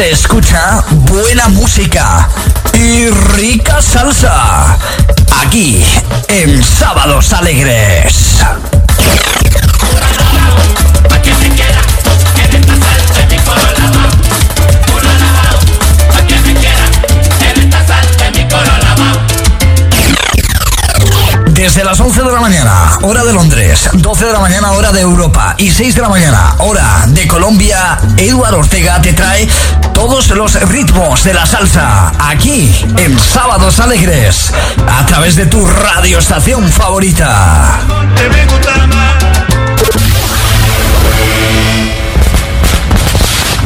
se escucha buena música y rica salsa. Aquí en Sábados Alegres. Desde las 11 de la mañana, hora de Londres, 12 de la mañana, hora de Europa y 6 de la mañana, hora de Colombia, Eduardo Ortega te trae todos los ritmos de la salsa aquí en Sábados Alegres a través de tu radioestación favorita.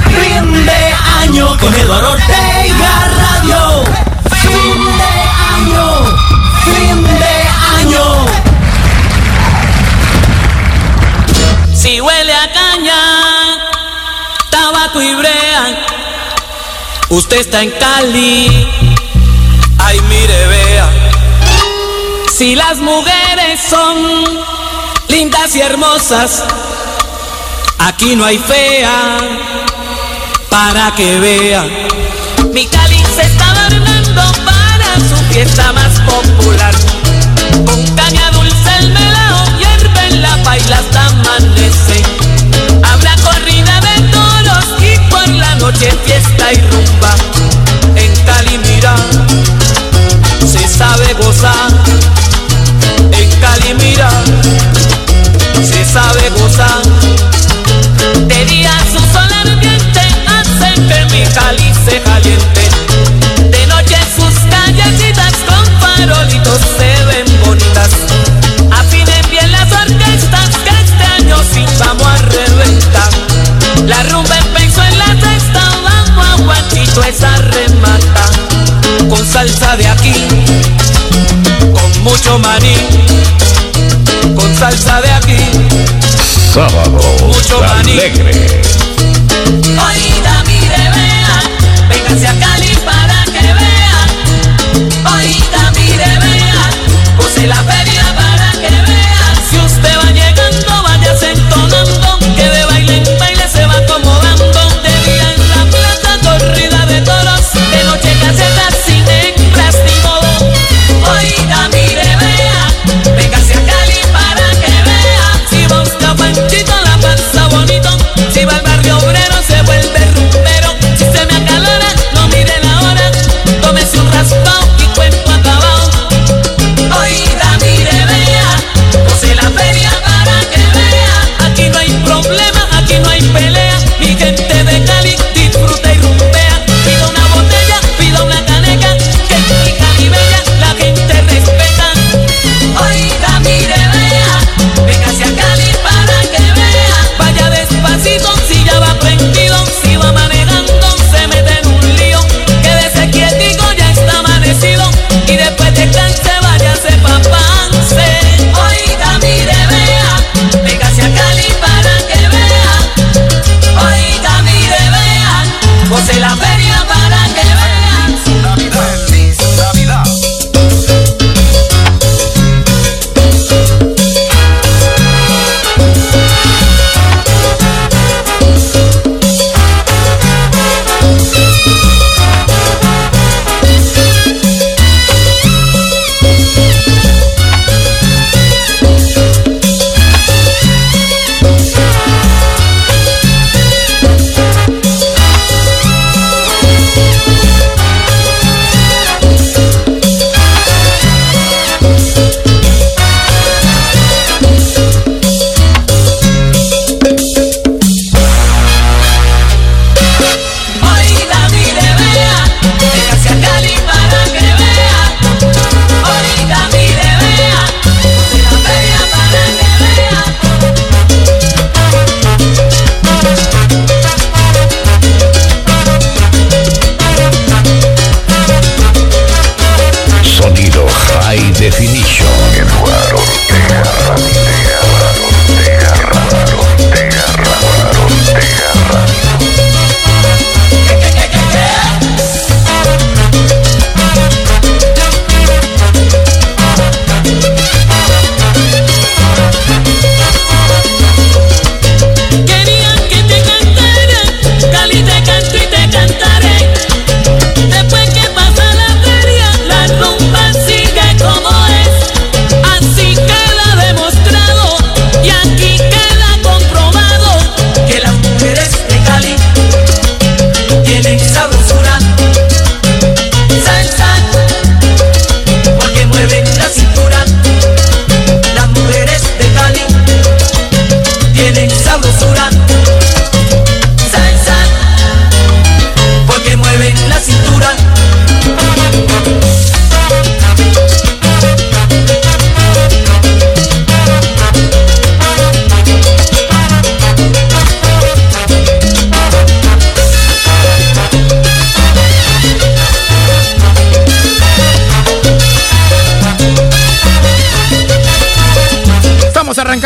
Fin de año con Eduardo Ortega Radio. Fin de año. Fin de año. Si huele a caña, tabaco y brea, usted está en Cali. Ay, mire, vea. Si las mujeres son lindas y hermosas, aquí no hay fea para que vea. Mi Cali se está adornando para su fiesta más popular. Con caña dulce el melao hierve en la paila hasta amanece. Noche fiesta y rumba. En Cali mira, se sabe gozar. En Cali mira, se sabe gozar. De día su sol ardiente hace que mi Cali se caliente.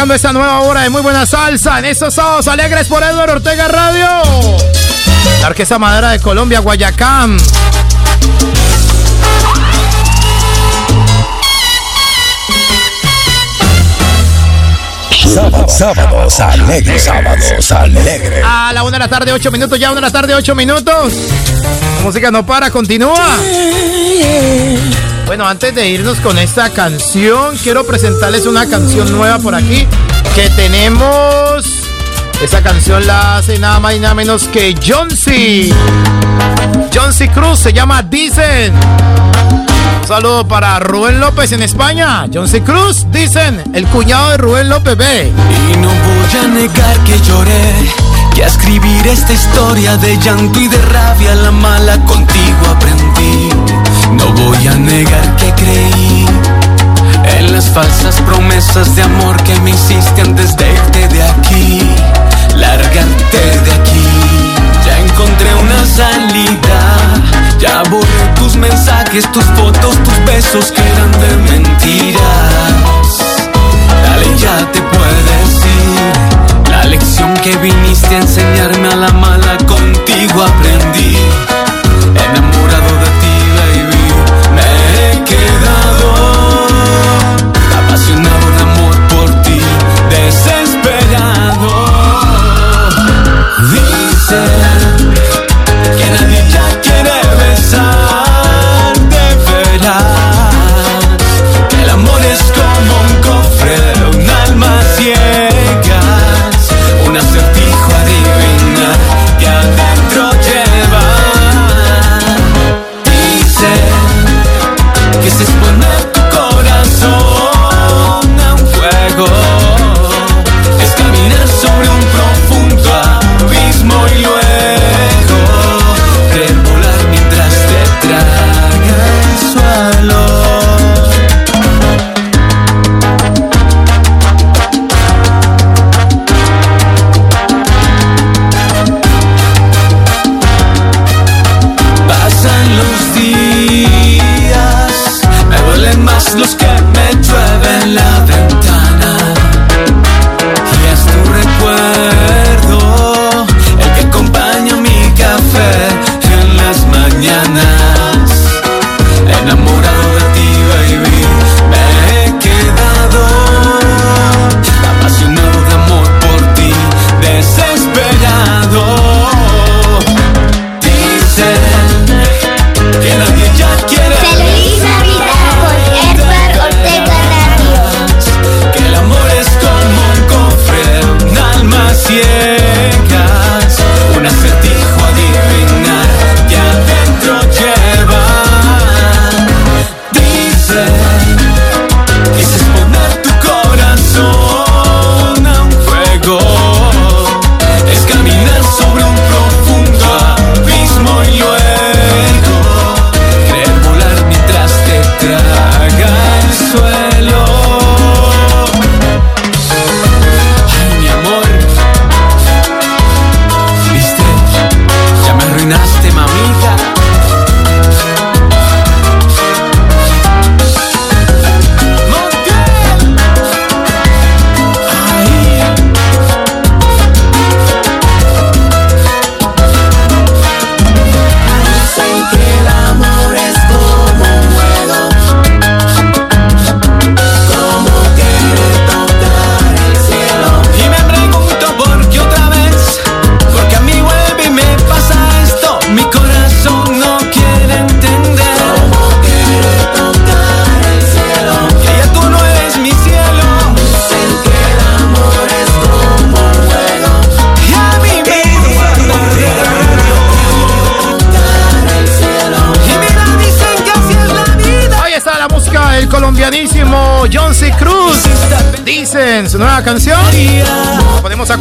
Arrancando esta nueva hora de muy buena salsa en estos sábados alegres por Edward Ortega Radio. La Orquesta Madera de Colombia, Guayacán. Sábados, alegres, sábados alegres. A la una de la tarde, ocho minutos, ya una de la tarde, ocho minutos. La música no para, continúa. Bueno, antes de irnos con esta canción, quiero presentarles una canción nueva por aquí que tenemos. Esta canción la hace nada más y nada menos que John C. John C. Cruz se llama Dicen. Un saludo para Rubén López en España. John C. Cruz, dicen, el cuñado de Rubén López B. Y no voy a negar que lloré, que a escribir esta historia de llanto y de rabia la mala contigo aprendí. No voy a negar que creí en las falsas promesas de amor que me hiciste antes de irte de aquí, largarte de aquí. Ya encontré una salida, ya borré tus mensajes, tus fotos, tus besos que eran de mentiras. Dale, ya te puedes ir. La lección que viniste a enseñarme a la mala contigo aprendí. Enamorado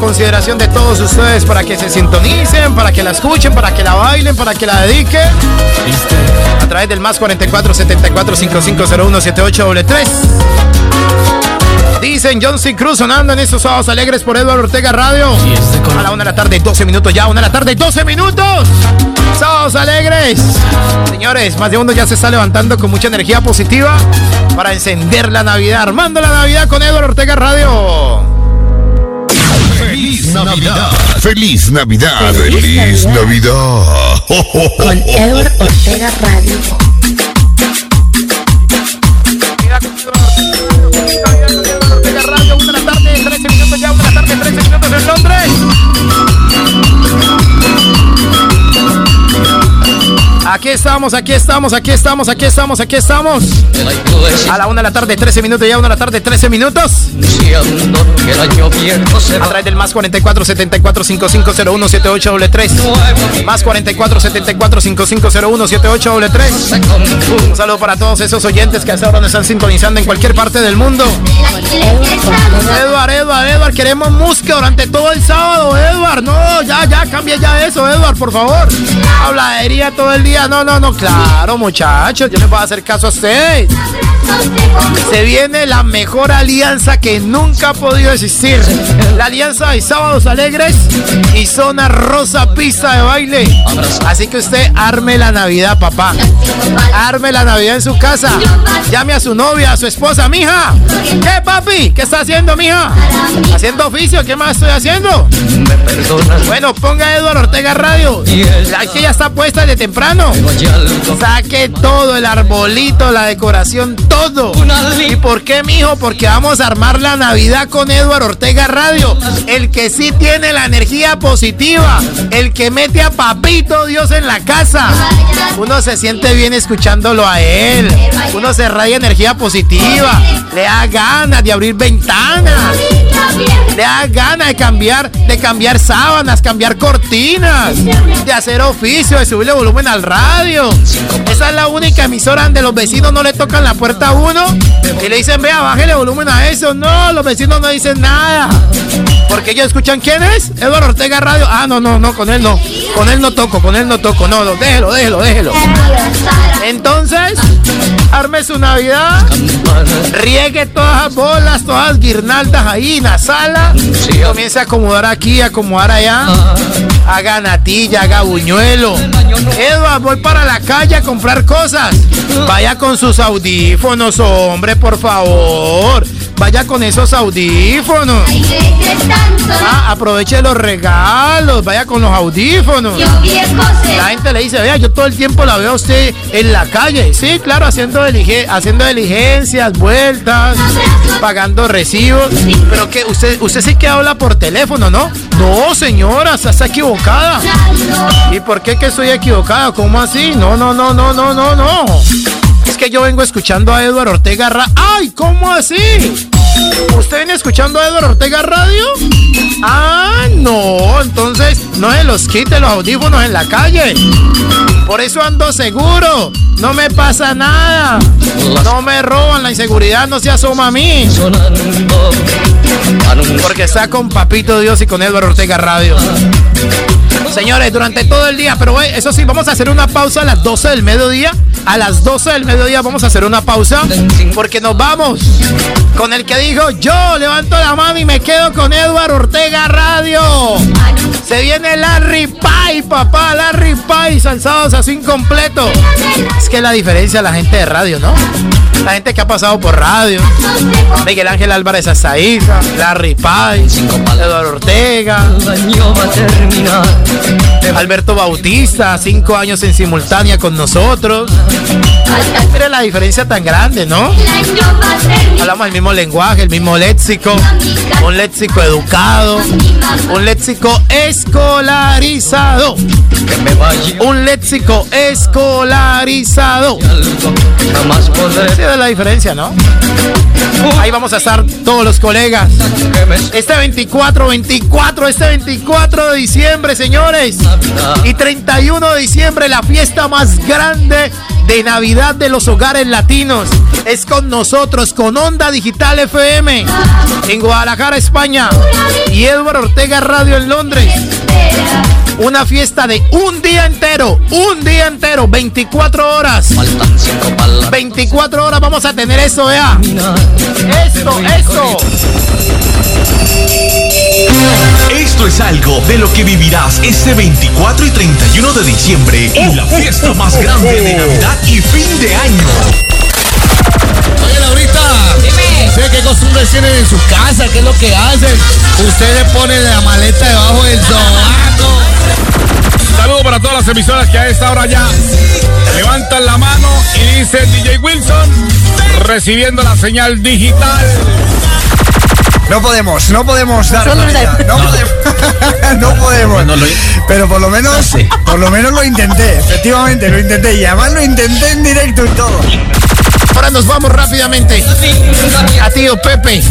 consideración de todos ustedes para que se sintonicen, para que la escuchen, para que la bailen, para que la dediquen. A través del más 44 74 5501 7833. Dicen John C. Cruz sonando en estos sábados alegres por Eduardo Ortega Radio. A la una de la tarde, 12 minutos ya. Una de la tarde, 12 minutos. Sábados alegres. Se Señores, más de uno ya se está levantando con mucha energía positiva para encender la Navidad, armando la Navidad con Eduardo Ortega Radio. Feliz Navidad. Feliz Navidad. Feliz Navidad. Con Edward Ortega Radio. Aquí estamos, aquí estamos, aquí estamos, aquí estamos, aquí estamos. A la una de la tarde, 13 minutos ya, una de la tarde, 13 minutos. A través del más 44 74 5501 78 Más 44 74 5501 78 Un saludo para todos esos oyentes que hasta ahora nos están sintonizando en cualquier parte del mundo. Edward, Edward, Edward, queremos música durante todo el sábado, Edward. No, ya, ya, cambia ya eso, Edward, por favor. Habladería todo el día. No, no, no, claro, muchachos, yo les voy a hacer caso a ustedes. Se viene la mejor alianza que nunca ha podido existir. La alianza de Sábados Alegres y Zona Rosa Pista de Baile. Así que usted arme la Navidad, papá. Arme la Navidad en su casa. Llame a su novia, a su esposa, mija. ¿Qué, papi? ¿Qué está haciendo, mija? Haciendo oficio, ¿qué más estoy haciendo? Bueno, ponga Eduardo Ortega Radio. La que ya está puesta de temprano. Saque todo, el arbolito, la decoración, todo. ¿Y por qué, mijo? Porque vamos a armar la Navidad con Eduardo Ortega Radio. El que sí tiene la energía positiva. El que mete a papito Dios en la casa. Uno se siente bien escuchándolo a él. Uno se raya energía positiva. Le da ganas de abrir ventanas. Le da ganas de cambiar, de cambiar sábanas, cambiar cortinas, de hacer oficio, de subirle volumen al radio. Esa es la única emisora donde los vecinos no le tocan la puerta a uno y le dicen, vea, bájele volumen a eso. No, los vecinos no dicen nada. Porque ellos escuchan quién es? Eduardo Ortega Radio. Ah, no, no, no, con él no. Con él no toco, con él no toco. No, no, déjelo, déjelo, déjelo. Entonces, arme su Navidad, riegue todas las bolas, todas las guirnaldas ahí en la sala, comience a acomodar aquí, acomodar allá, haga natilla, haga buñuelo. Eduardo, voy para la calle a comprar cosas. Vaya con sus audífonos, hombre, por favor. Vaya con esos audífonos. Ah, aproveche los regalos, vaya con los audífonos. La gente le dice, vea, yo todo el tiempo la veo a usted en la calle. Sí, claro, haciendo, haciendo diligencias, vueltas, pagando recibos. Pero que usted, usted sí que habla por teléfono, ¿no? No, señora, está equivocada. ¿Y por qué que estoy equivocada? ¿Cómo así? No, no, no, no, no, no, no. Es que yo vengo escuchando a Eduardo Ortega Ra ¡Ay! ¿Cómo así? ¿Usted viene escuchando a Eduardo Ortega Radio? Ah, no. Entonces, no se los quite los audífonos en la calle. Por eso ando seguro. No me pasa nada. No me roban. La inseguridad no se asoma a mí. Porque está con Papito Dios y con Eduardo Ortega Radio. Señores, durante todo el día, pero eso sí, vamos a hacer una pausa a las 12 del mediodía. A las 12 del mediodía vamos a hacer una pausa porque nos vamos con el que dijo yo levanto la mano y me quedo con Eduardo Ortega Radio. Se viene Larry Pie, papá, Larry Pie, salsados así incompleto. Es que la diferencia la gente de radio, ¿no? La gente que ha pasado por radio. Miguel Ángel Álvarez Azaiza, Larry Pie, Eduardo Ortega, Alberto Bautista, cinco años en simultánea con nosotros. Mira la diferencia tan grande, ¿no? Hablamos el mismo lenguaje, el mismo léxico, un léxico educado, un léxico escolarizado, un léxico escolarizado. Sí, es la diferencia, ¿no? Ahí vamos a estar todos los colegas. Este 24, 24, este 24 de diciembre, señores. Y 31 de diciembre, la fiesta más grande de Navidad de los hogares latinos. Es con nosotros, con Onda Digital FM, en Guadalajara, España. Y Eduardo Ortega Radio en Londres. Una fiesta de un día entero, un día entero, 24 horas. 24 horas vamos a tener eso, vea. Esto, esto. Esto es algo de lo que vivirás este 24 y 31 de diciembre en la fiesta más grande de Navidad y fin de año. Qué costumbres tienen en su casa? ¿Qué es lo que hacen? Ustedes ponen la maleta debajo del sobaco. Saludos para todas las emisoras que a esta hora ya levantan la mano y dice DJ Wilson recibiendo la señal digital. No podemos, no podemos dar. No, podemos. no podemos. Pero por lo menos, por lo menos lo intenté. Efectivamente, lo intenté. Y además lo intenté en directo y todo. Ahora nos vamos rápidamente a tío Pepe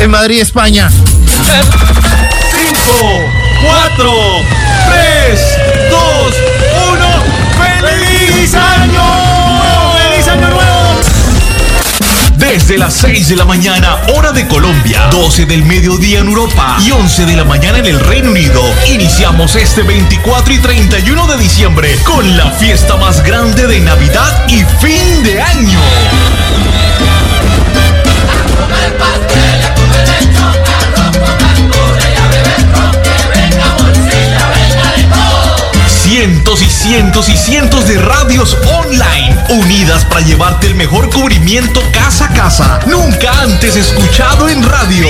en Madrid, España. 5, 4, 3, Desde las 6 de la mañana, hora de Colombia, 12 del mediodía en Europa y 11 de la mañana en el Reino Unido, iniciamos este 24 y 31 de diciembre con la fiesta más grande de Navidad y fin de año. Cientos y cientos y cientos de radios online unidas para llevarte el mejor cubrimiento casa a casa, nunca antes escuchado en radio.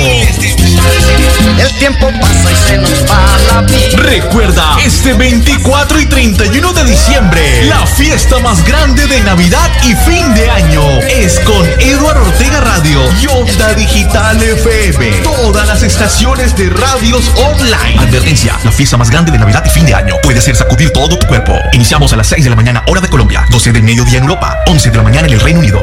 El tiempo pasa y se nos va la vida. Recuerda, este 24 y 31 de diciembre, la fiesta más grande de Navidad y fin de año es con Eduardo Ortega Radio y Onda Digital FM. Todas las estaciones de radios online. Advertencia, la fiesta más grande de Navidad y fin de año puede ser sacudir todo tu cuerpo. Iniciamos a las 6 de la mañana, hora de Colombia, 12 del mediodía en Europa, 11 de la mañana en el Reino Unido.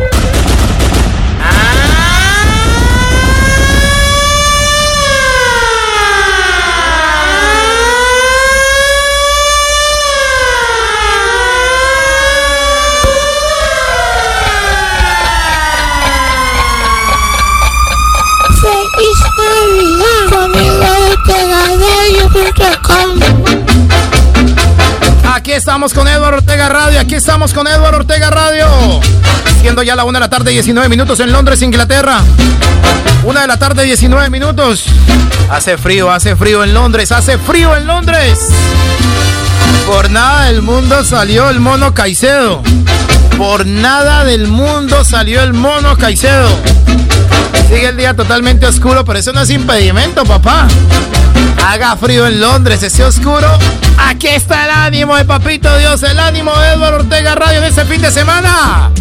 Aquí estamos con Eduardo Ortega Radio, aquí estamos con Eduardo Ortega Radio. Siendo ya la una de la tarde, 19 minutos en Londres, Inglaterra. Una de la tarde, 19 minutos. Hace frío, hace frío en Londres, hace frío en Londres. Por nada del mundo salió el mono Caicedo. Por nada del mundo salió el mono Caicedo. Sigue el día totalmente oscuro, pero eso no es impedimento, papá. Haga frío en Londres, ese oscuro. Aquí está el ánimo de Papito Dios, el ánimo de Eduardo Ortega Radio en este fin de semana.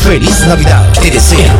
Feliz Navidad. Te desea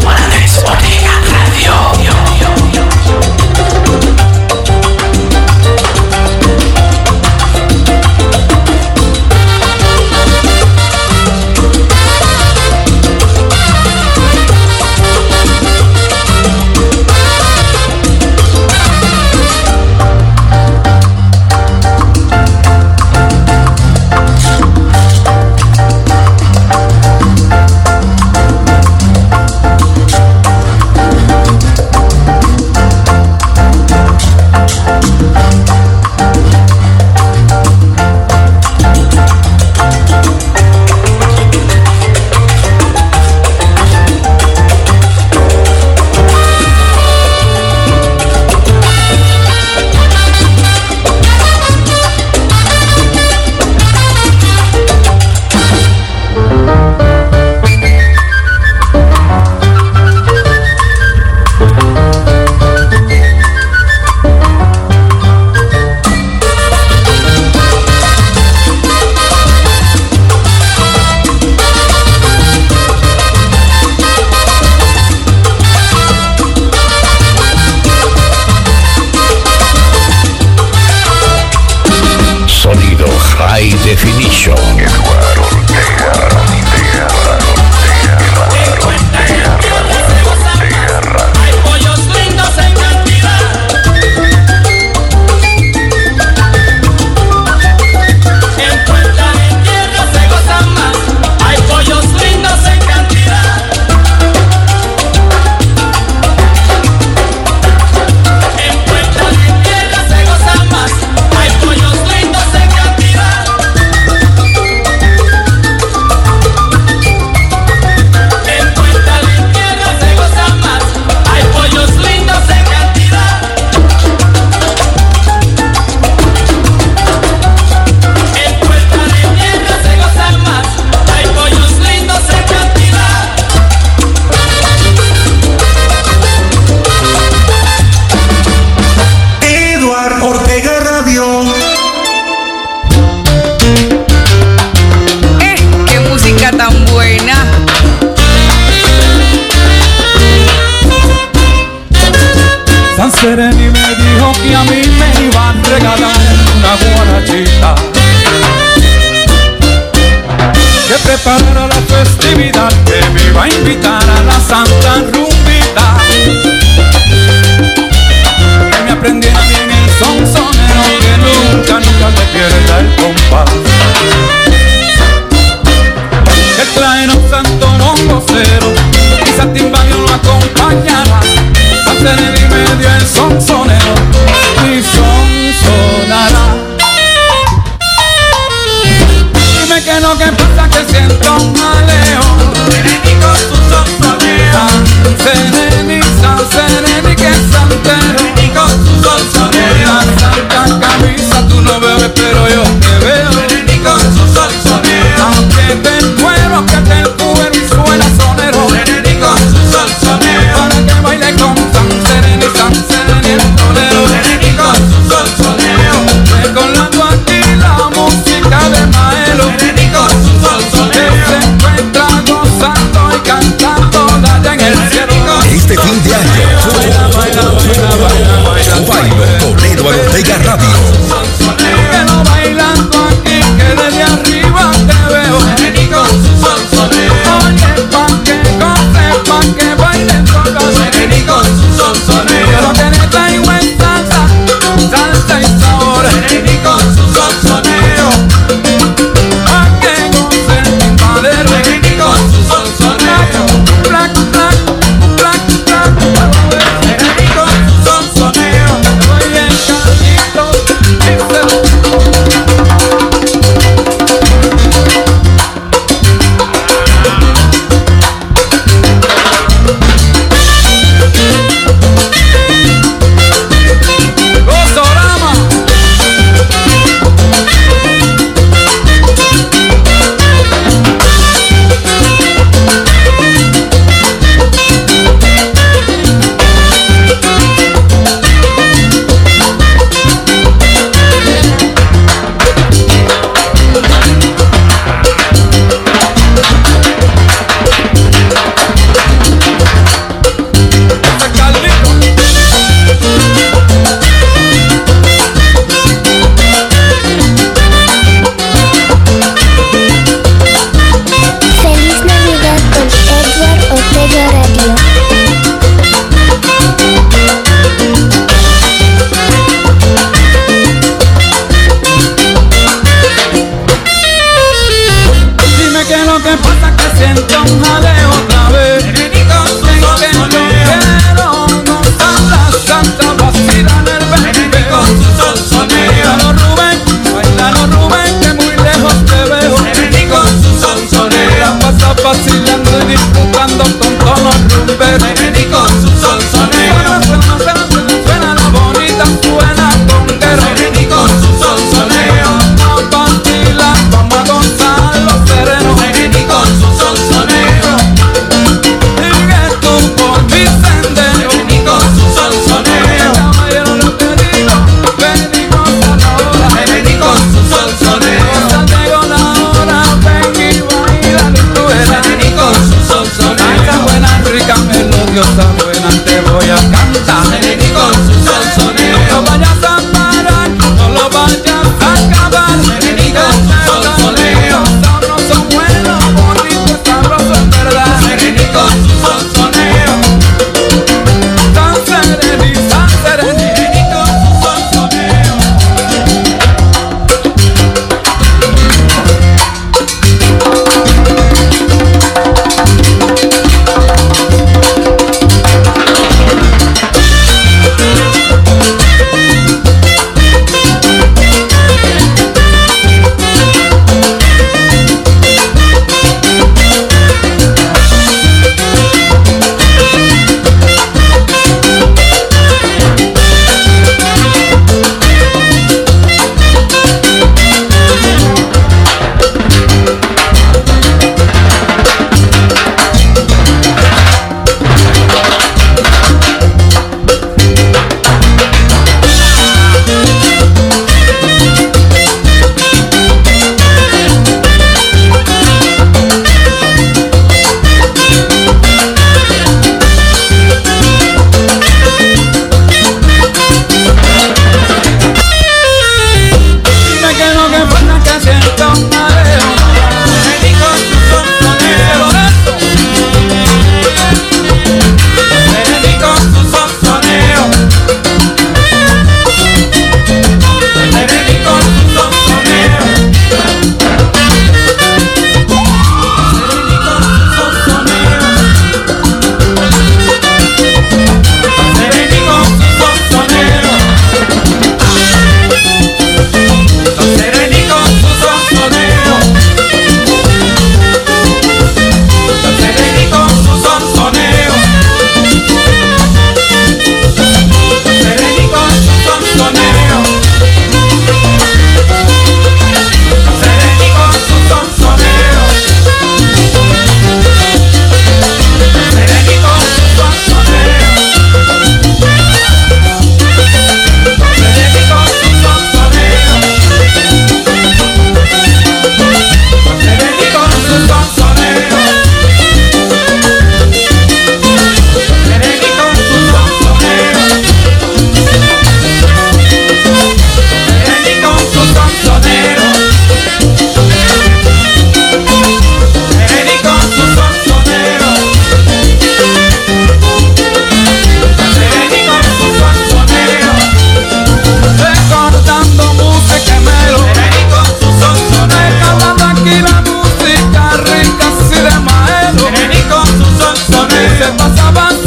rica de maelo con su Se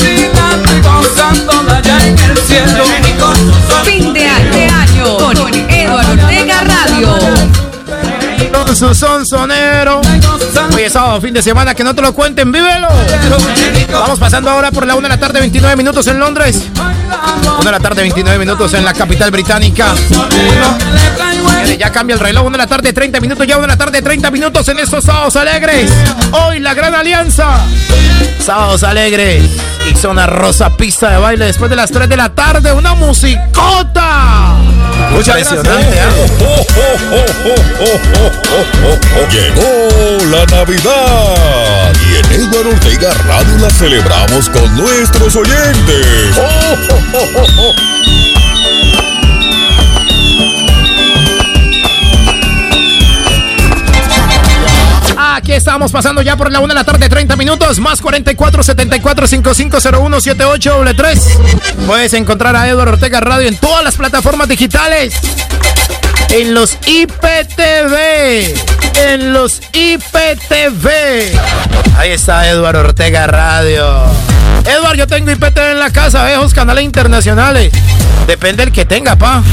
y allá en el cielo. Con su Fin de, año Ortega Radio. Con su sonsonero Hoy es sábado, fin de semana, que no te lo cuenten, vívelo. Vamos pasando ahora por la 1 de la tarde, 29 minutos en Londres. 1 de la tarde, 29 minutos en la capital británica. Ya cambia el reloj, 1 de la tarde, 30 minutos, ya 1 de la tarde, 30 minutos en estos sábados alegres. Hoy la gran alianza. Sábados alegres. Y zona rosa pista de baile después de las 3 de la tarde. Una musicota. Impresionante, ¿eh? Llegó la Navidad y en Edward Ortega Radio la celebramos con nuestros oyentes. Aquí estamos pasando ya por la 1 de la tarde, 30 minutos, más 44 74 5501 78 3 Puedes encontrar a Eduardo Ortega Radio en todas las plataformas digitales. En los IPTV. En los IPTV. Ahí está Eduardo Ortega Radio. Eduardo, yo tengo IPTV en la casa, viejos canales internacionales. Depende del que tenga, pa.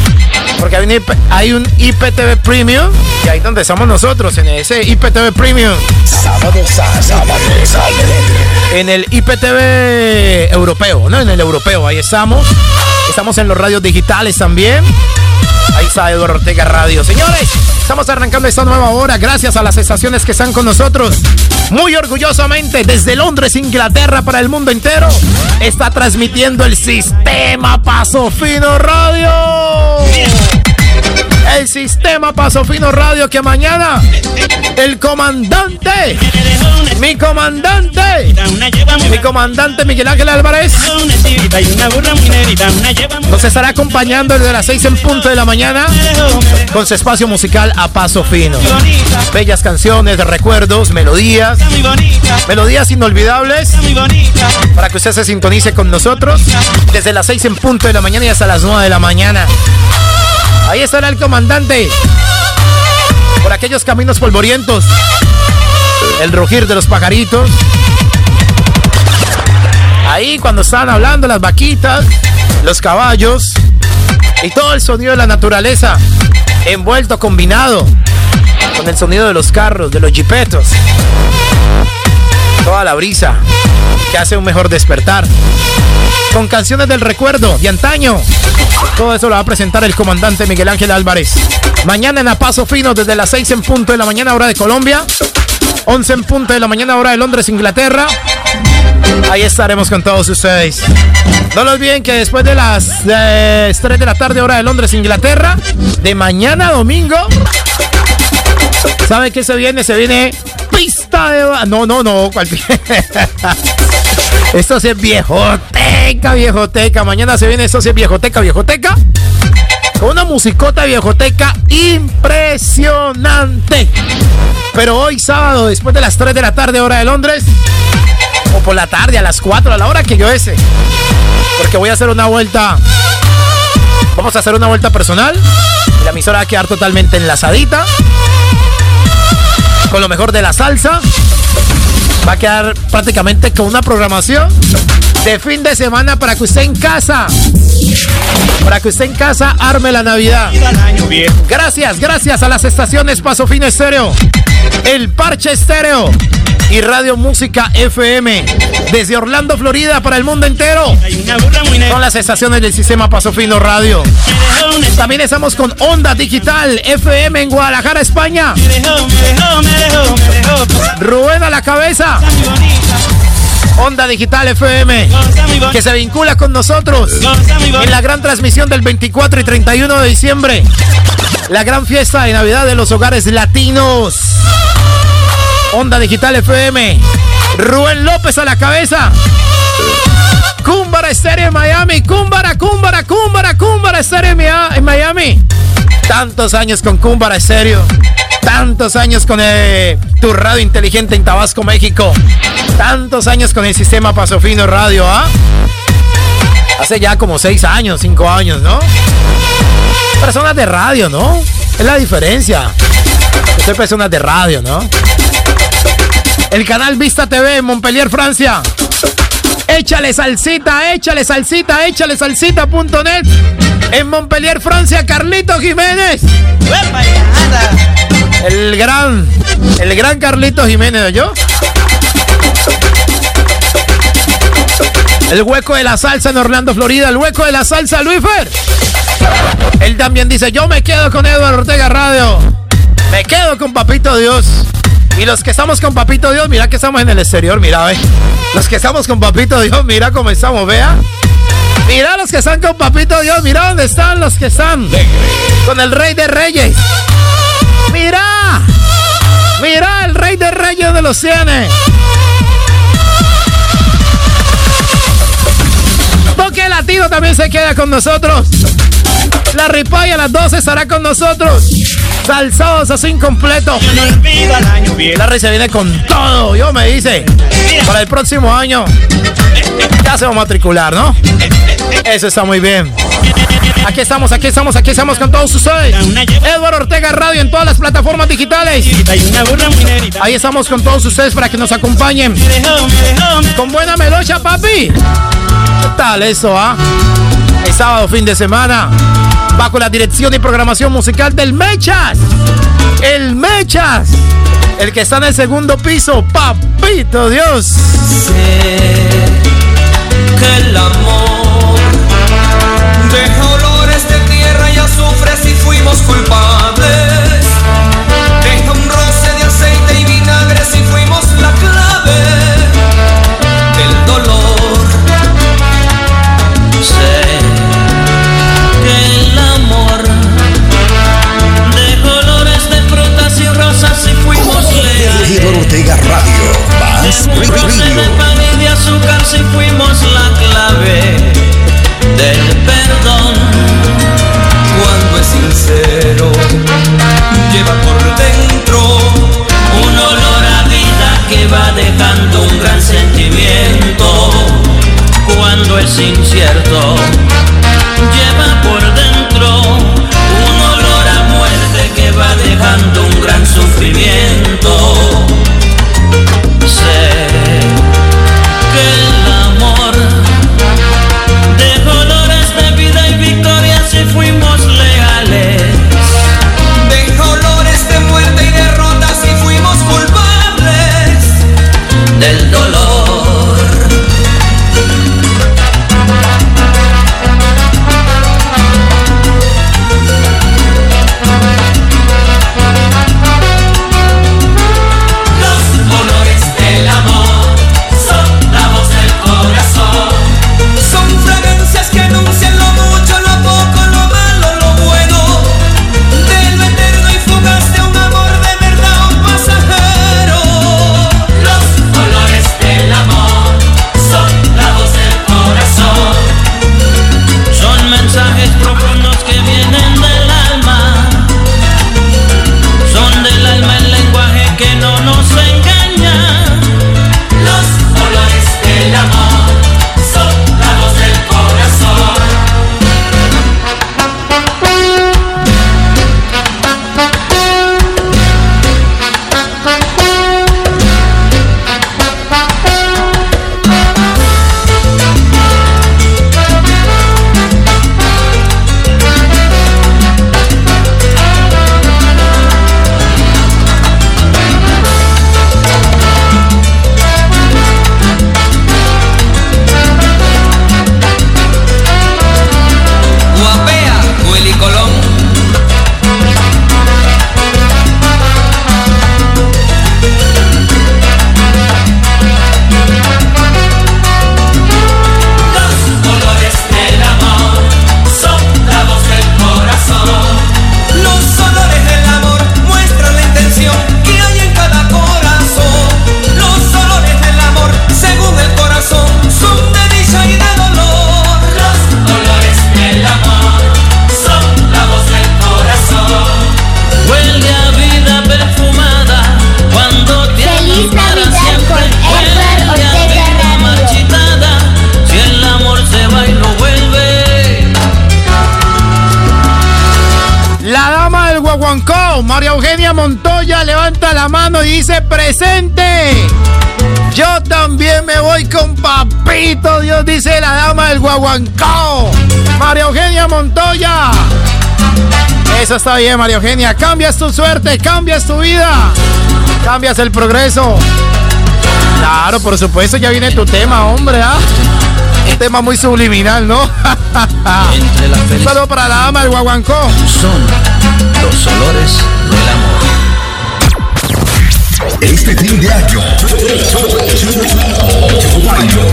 Porque hay un, IP, hay un IPTV Premium y ahí donde estamos nosotros, en ese IPTV Premium. Sábados a sábados En el IPTV europeo, ¿no? En el europeo, ahí estamos. Estamos en los radios digitales también. Ahí está Eduardo Ortega Radio. Señores, estamos arrancando esta nueva hora gracias a las estaciones que están con nosotros. Muy orgullosamente, desde Londres, Inglaterra, para el mundo entero, está transmitiendo el sistema Paso Fino Radio. El sistema Paso Fino Radio que mañana el comandante, mi comandante, mi comandante Miguel Ángel Álvarez nos estará acompañando desde las 6 en punto de la mañana con su espacio musical a Paso Fino. Bellas canciones recuerdos, melodías, melodías inolvidables para que usted se sintonice con nosotros desde las 6 en punto de la mañana y hasta las 9 de la mañana. Ahí estará el comandante. Por aquellos caminos polvorientos. El rugir de los pajaritos. Ahí cuando estaban hablando las vaquitas, los caballos y todo el sonido de la naturaleza envuelto, combinado con el sonido de los carros, de los jipetos. Toda la brisa que hace un mejor despertar. Con canciones del recuerdo de antaño. Todo eso lo va a presentar el comandante Miguel Ángel Álvarez. Mañana en A Paso Fino desde las 6 en punto de la mañana hora de Colombia. 11 en punto de la mañana hora de Londres, Inglaterra. Ahí estaremos con todos ustedes. No lo olviden que después de las eh, 3 de la tarde hora de Londres, Inglaterra, de mañana domingo, ¿sabe qué se viene? Se viene pista de... No, no, no. ¿cuál... Esto sí es viejoteca, viejoteca. Mañana se viene esto sí es viejoteca, viejoteca. Con una musicota viejoteca impresionante. Pero hoy sábado, después de las 3 de la tarde, hora de Londres, o por la tarde, a las 4, a la hora que yo ese. Porque voy a hacer una vuelta. Vamos a hacer una vuelta personal. La emisora va a quedar totalmente enlazadita. Con lo mejor de la salsa. Va a quedar prácticamente con una programación de fin de semana para que usted en casa. Para que usted en casa arme la Navidad. Gracias, gracias a las estaciones Paso Fino Estéreo, El Parche Estéreo y Radio Música FM desde Orlando, Florida para el mundo entero. Con las estaciones del sistema Paso Fino Radio. También estamos con Onda Digital FM en Guadalajara, España. Rubén a la cabeza. Onda Digital FM, que se vincula con nosotros en la gran transmisión del 24 y 31 de diciembre. La gran fiesta de Navidad de los hogares latinos. Onda Digital FM. Rubén López a la cabeza. Cúmbara Estéreo en Miami. Cúmbara, Cúmbara, Cúmbara, Cúmbara Estéreo en Miami. Tantos años con Cúmbara Estéreo. Tantos años con eh, tu radio inteligente en Tabasco, México. Tantos años con el sistema Paso Fino Radio, ¿ah? Hace ya como seis años, cinco años, ¿no? Personas de radio, ¿no? Es la diferencia. Soy personas de radio, ¿no? El canal Vista TV en Montpellier, Francia. Échale salsita, échale salsita, échale salsita.net. En Montpellier, Francia, Carlito Jiménez. El gran, el gran Carlitos Jiménez, ¿yo? El hueco de la salsa en Orlando, Florida. El hueco de la salsa, Luis Fer. Él también dice, yo me quedo con Eduardo Ortega Radio. Me quedo con Papito Dios. Y los que estamos con Papito Dios, mira que estamos en el exterior, mira, ve. Los que estamos con Papito Dios, mira cómo estamos, vea. Mira los que están con Papito Dios, mira dónde están los que están. Con el Rey de Reyes. Mira. Mira el Rey de Reyes de los Cienes. Toque Latino también se queda con nosotros. La Ripaya a las 12 estará con nosotros. Salsados así incompleto. La Rey se viene con todo. Yo me dice. Para el próximo año. Ya se va a matricular, ¿no? Eso está muy bien. Aquí estamos, aquí estamos, aquí estamos con todos ustedes. Eduardo Ortega Radio en todas las plataformas digitales. Ahí estamos con todos ustedes para que nos acompañen. Con buena melocha, papi. ¿Qué tal eso, ah? El sábado, fin de semana. Bajo la dirección y programación musical del Mechas. El Mechas. El que está en el segundo piso. Papito Dios. que el amor de tierra si fuimos culpables. Radio. Roce de pan y de azúcar si fuimos la clave del perdón. Cuando es sincero, lleva por dentro un olor a vida que va dejando un gran sentimiento. Cuando es incierto, lleva por dentro dice presente. Yo también me voy con papito, Dios dice la dama del guaguancao. María Eugenia Montoya. Eso está bien, María Eugenia. Cambias tu suerte, cambias tu vida. Cambias el progreso. Claro, por supuesto, ya viene tu tema, hombre, ¿ah? Un tema muy subliminal, ¿no? Un saludo para la dama del guaguancó. Son los olores del amor. Este fin de año,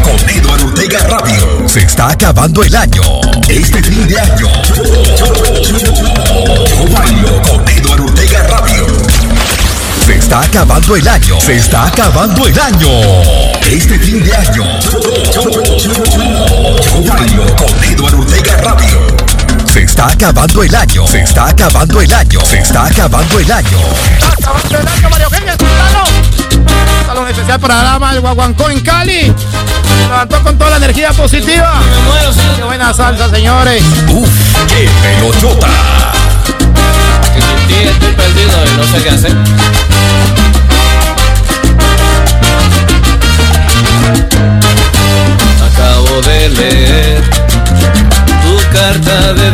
con Eduardo Ortega Radio. Se está acabando el año. Este fin de año, con Eduardo Ortega Radio. Se está acabando el año. Se está acabando el año. Este fin de año, con Eduardo Ortega Radio. Se está acabando el año. Se está acabando el año. Se está acabando el año. Acabando el año, escúchalo. Salón especial para la dama del guaguancó en Cali. Levantó con toda la energía positiva. Qué buena salsa, señores. Uf, qué sin ti estoy perdido y no sé qué hacer. Acabo de leer tu carta de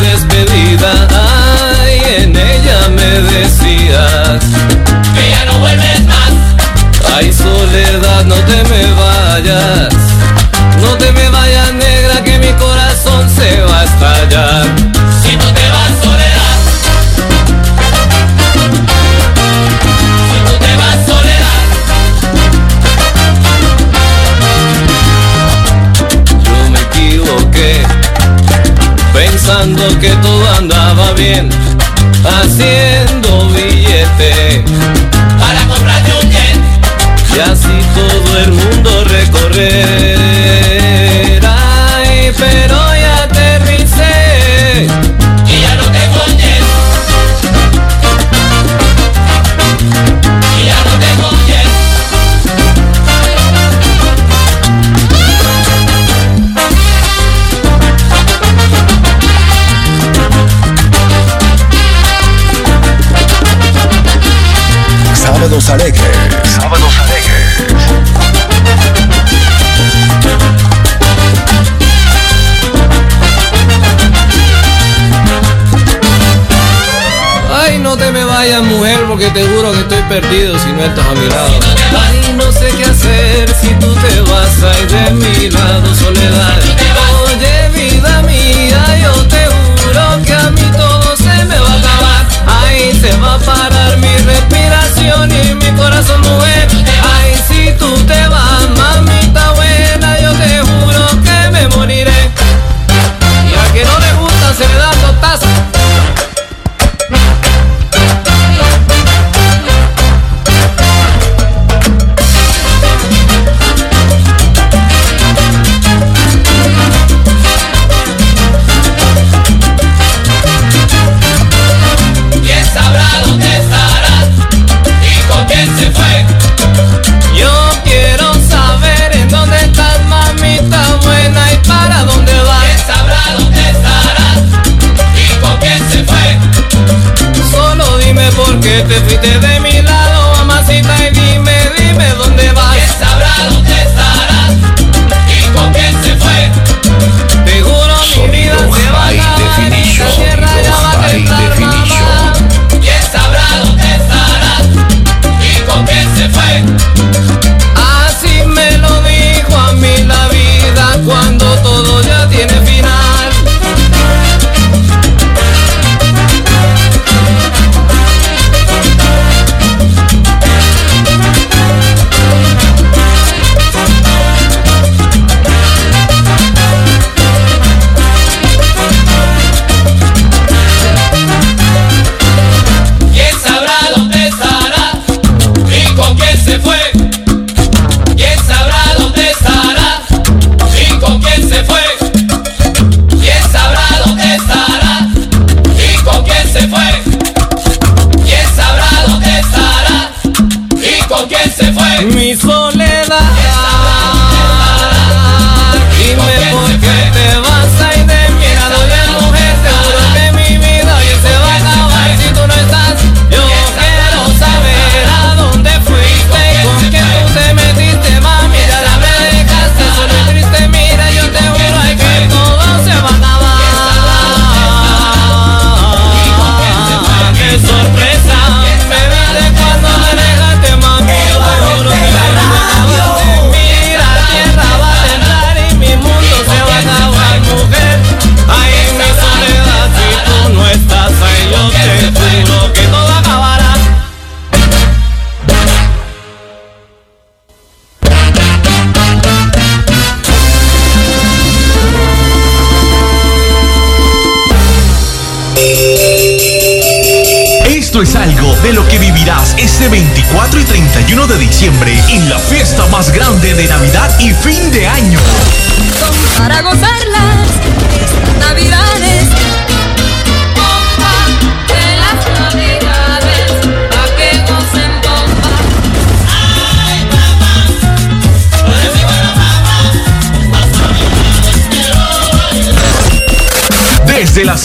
que todo andaba bien, haciendo billete para comprarte un jet y así todo el mundo recorrer. Perdido si no estás a mi lado. Ay, no sé qué hacer si tú te vas a ir de mi lado, soledad.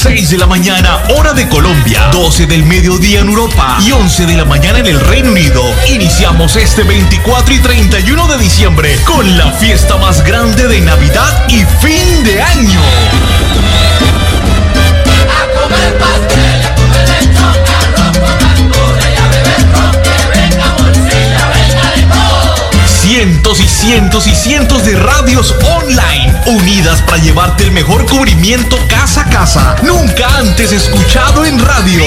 6 de la mañana, hora de Colombia, 12 del mediodía en Europa y 11 de la mañana en el Reino Unido, iniciamos este 24 y 31 de diciembre con la fiesta más grande de Navidad y fin de año. A comer pastel, a comer lechón, arroz con cantuta y a beber ron, que venga morcilla, venga de todo. Cientos y cientos y cientos de radios online unidas para llevarte el mejor cubrimiento casa a casa, nunca antes escuchado en radio.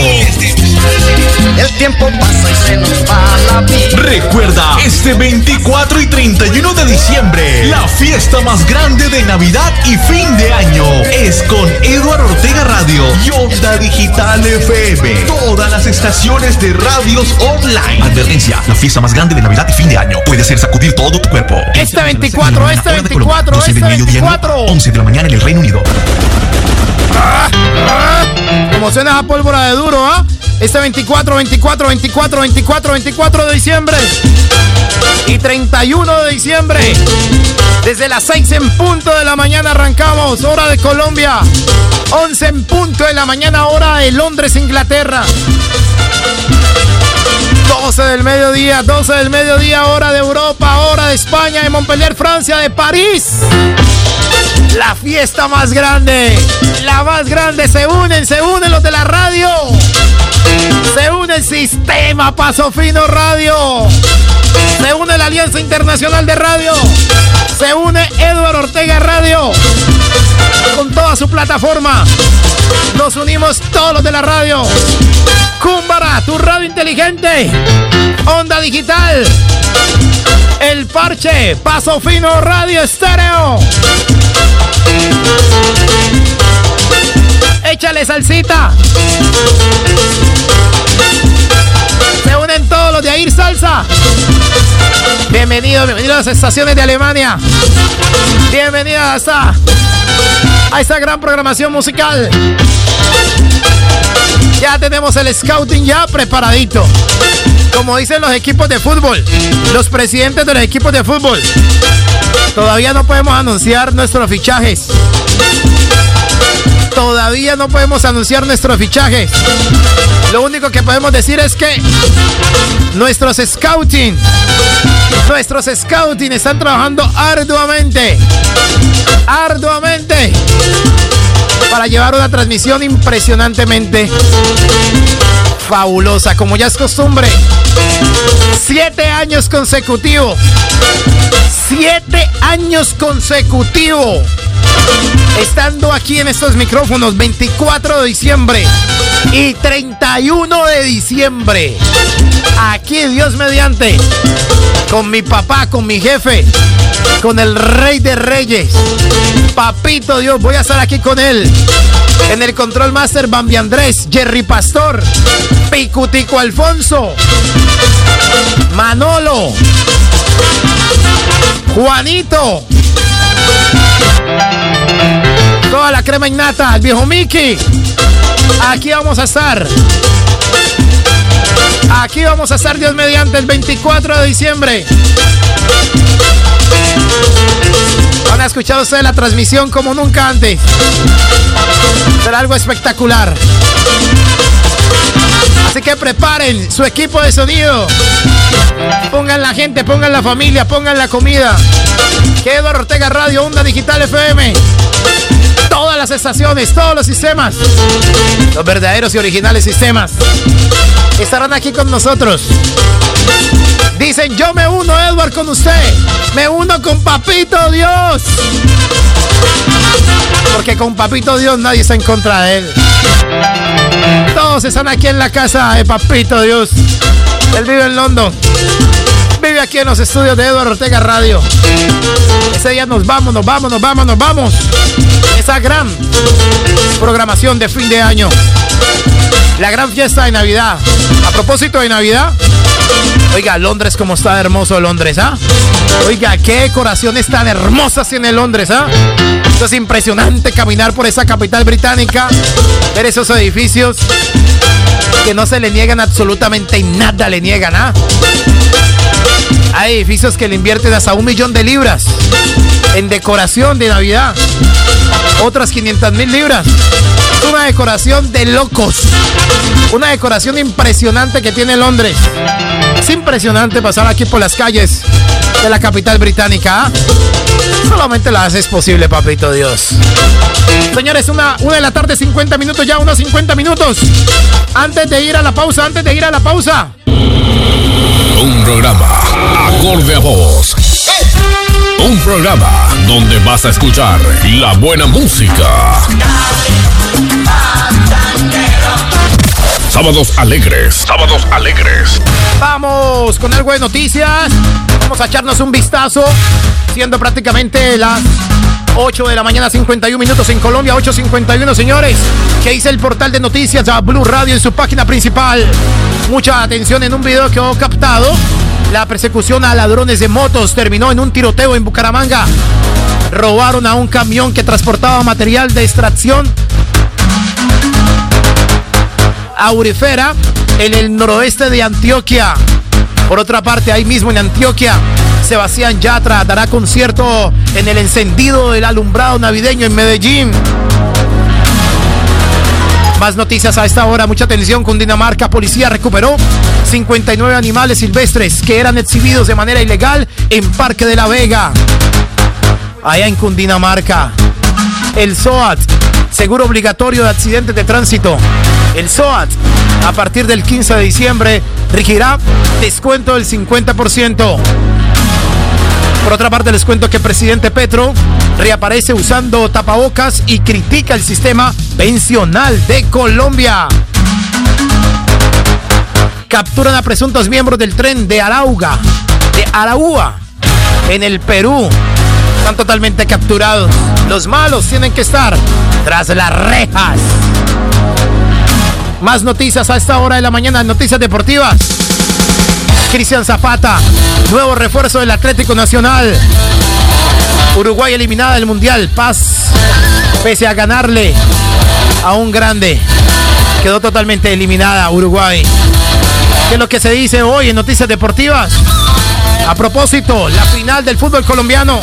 El tiempo pasa y se nos va la vida. Recuerda, este 24 y 31 de diciembre, la fiesta más grande de Navidad y fin de año es con Eduardo Ortega Radio y Onda Digital FM. Todas las estaciones de radios online. Advertencia, la fiesta más grande de Navidad y fin de año puede hacer sacudir todo tu cuerpo. Este 24, este 24, 12 del este mediodía en 24. Europa, 11 de la mañana en el Reino Unido. Como suena esa pólvora de duro, ¿ah? Este 24, 24, 24, 24, 24 de diciembre. Y 31 de diciembre. Desde las 6 en punto de la mañana arrancamos. Hora de Colombia. 11 en punto de la mañana, hora de Londres, Inglaterra. 12 del mediodía, 12 del mediodía, hora de Europa, hora de España, de Montpellier, Francia, de París. La fiesta más grande, la más grande, se unen, se unen los de la radio. Se une el sistema Paso Fino Radio. Se une la Alianza Internacional de Radio. Se une Eduardo Ortega Radio. Con toda su plataforma. Nos unimos todos los de la radio. Cúmbara, tu radio inteligente. Onda digital. El parche. Paso Fino Radio Estéreo. Échale salsita. Se unen todos los de Air Salsa. Bienvenidos, bienvenidos a las estaciones de Alemania. Bienvenidos a a esta gran programación musical. Ya tenemos el scouting ya preparadito. Como dicen los equipos de fútbol, los presidentes de los equipos de fútbol. Todavía no podemos anunciar nuestros fichajes. Todavía no podemos anunciar nuestros fichajes. Lo único que podemos decir es que nuestros scouting, nuestros scouting están trabajando arduamente, arduamente, para llevar una transmisión impresionantemente fabulosa, como ya es costumbre. Siete años consecutivos. Siete años consecutivos. Estando aquí en estos micrófonos 24 de diciembre y 31 de diciembre. Aquí Dios mediante. Con mi papá, con mi jefe, con el rey de reyes. Papito Dios, voy a estar aquí con él. En el control master Bambi Andrés, Jerry Pastor, Picutico Alfonso, Manolo, Juanito, toda la crema innata, el viejo Mickey. Aquí vamos a estar. Aquí vamos a estar Dios mediante el 24 de diciembre. Van a escuchar ustedes la transmisión como nunca antes. Será algo espectacular. Así que preparen su equipo de sonido. Pongan la gente, pongan la familia, pongan la comida. Que Eduardo Ortega Radio, Onda Digital FM. Todas las estaciones, todos los sistemas. Los verdaderos y originales sistemas. Estarán aquí con nosotros. Dicen, yo me uno, Edward, con usted. Me uno con Papito Dios. Porque con Papito Dios nadie está en contra de él. Todos están aquí en la casa de Papito Dios. Él vive en London. Vive aquí en los estudios de Eduardo Ortega Radio. Ese día nos vamos, nos vamos, nos vamos, nos vamos. Esa gran programación de fin de año. La gran fiesta de Navidad. A propósito de Navidad, oiga, Londres, como está hermoso Londres, ¿ah? Oiga, qué decoraciones tan hermosas tiene Londres, ¿ah? Esto es impresionante caminar por esa capital británica, ver esos edificios que no se le niegan absolutamente nada, le niegan, ¿ah? Hay edificios que le invierten hasta un millón de libras en decoración de Navidad. Otras 500 mil libras. Una decoración de locos. Una decoración impresionante que tiene Londres. Es impresionante pasar aquí por las calles de la capital británica. Solamente la haces posible, papito Dios. Señores, una, una de la tarde, 50 minutos ya, unos 50 minutos. Antes de ir a la pausa, antes de ir a la pausa. Un programa acorde a vos. Un programa donde vas a escuchar la buena música. Sábados alegres, sábados alegres. Vamos con algo de noticias. Vamos a echarnos un vistazo. Siendo prácticamente las 8 de la mañana, 51 minutos en Colombia, 8.51, señores. ¿Qué dice el portal de noticias a Blue Radio en su página principal? Mucha atención en un video que quedó captado. La persecución a ladrones de motos terminó en un tiroteo en Bucaramanga. Robaron a un camión que transportaba material de extracción aurifera en el noroeste de Antioquia. Por otra parte, ahí mismo en Antioquia, Sebastián Yatra dará concierto en el encendido del alumbrado navideño en Medellín. Más noticias a esta hora, mucha atención. Cundinamarca, policía recuperó 59 animales silvestres que eran exhibidos de manera ilegal en Parque de la Vega. Allá en Cundinamarca. El SOAT, seguro obligatorio de accidentes de tránsito. El SOAT, a partir del 15 de diciembre, regirá descuento del 50%. Por otra parte, les cuento que presidente Petro reaparece usando tapabocas y critica el sistema pensional de Colombia. Capturan a presuntos miembros del tren de Arauga, de Araúa, en el Perú. Están totalmente capturados. Los malos tienen que estar tras las rejas. Más noticias a esta hora de la mañana, noticias deportivas. Cristian Zapata, nuevo refuerzo del Atlético Nacional. Uruguay eliminada del Mundial. Paz, pese a ganarle a un grande, quedó totalmente eliminada Uruguay. ¿Qué es lo que se dice hoy en Noticias Deportivas? A propósito, la final del fútbol colombiano.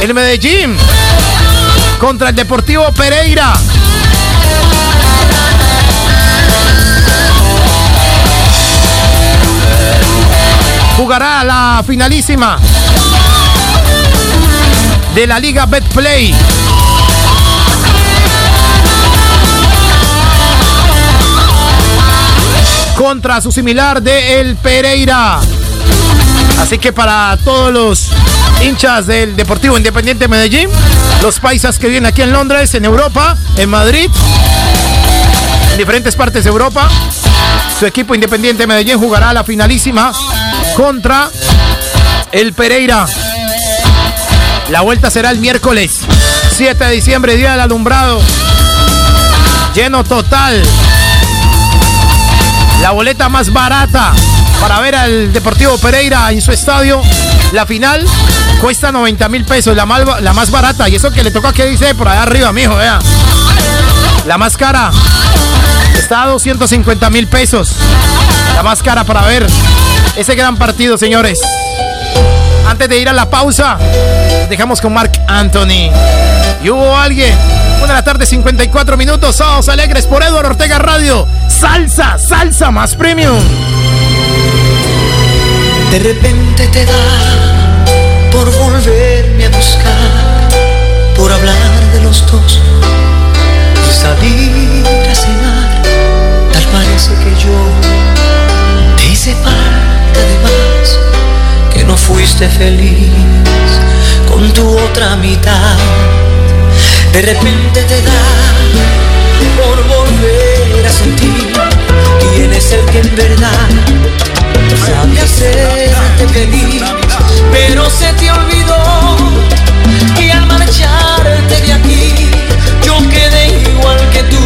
El Medellín contra el Deportivo Pereira. Jugará la finalísima de la Liga Betplay. Contra su similar de El Pereira. Así que para todos los hinchas del Deportivo Independiente Medellín, los paisas que viven aquí en Londres, en Europa, en Madrid, en diferentes partes de Europa, su equipo Independiente Medellín jugará la finalísima contra el Pereira. La vuelta será el miércoles 7 de diciembre, día del alumbrado. Lleno total. La boleta más barata para ver al Deportivo Pereira en su estadio. La final cuesta 90 mil pesos, la más, la más barata. Y eso que le toca que dice por allá arriba, mijo, vea. La más cara está a 250 mil pesos. La más cara para ver ese gran partido, señores. Antes de ir a la pausa, dejamos con Mark Anthony. Y hubo alguien. Una de la tarde, 54 minutos. Sábados alegres por Eduardo Ortega Radio. Salsa, salsa más premium. De repente te da por volverme a buscar, por hablar de los dos y salir a cenar. Parece que yo te hice falta de más, que no fuiste feliz con tu otra mitad. De repente te da por volver a sentir quién es el que en verdad sabe hacerte feliz, pero se te olvidó que al marcharte de aquí yo quedé igual que tú,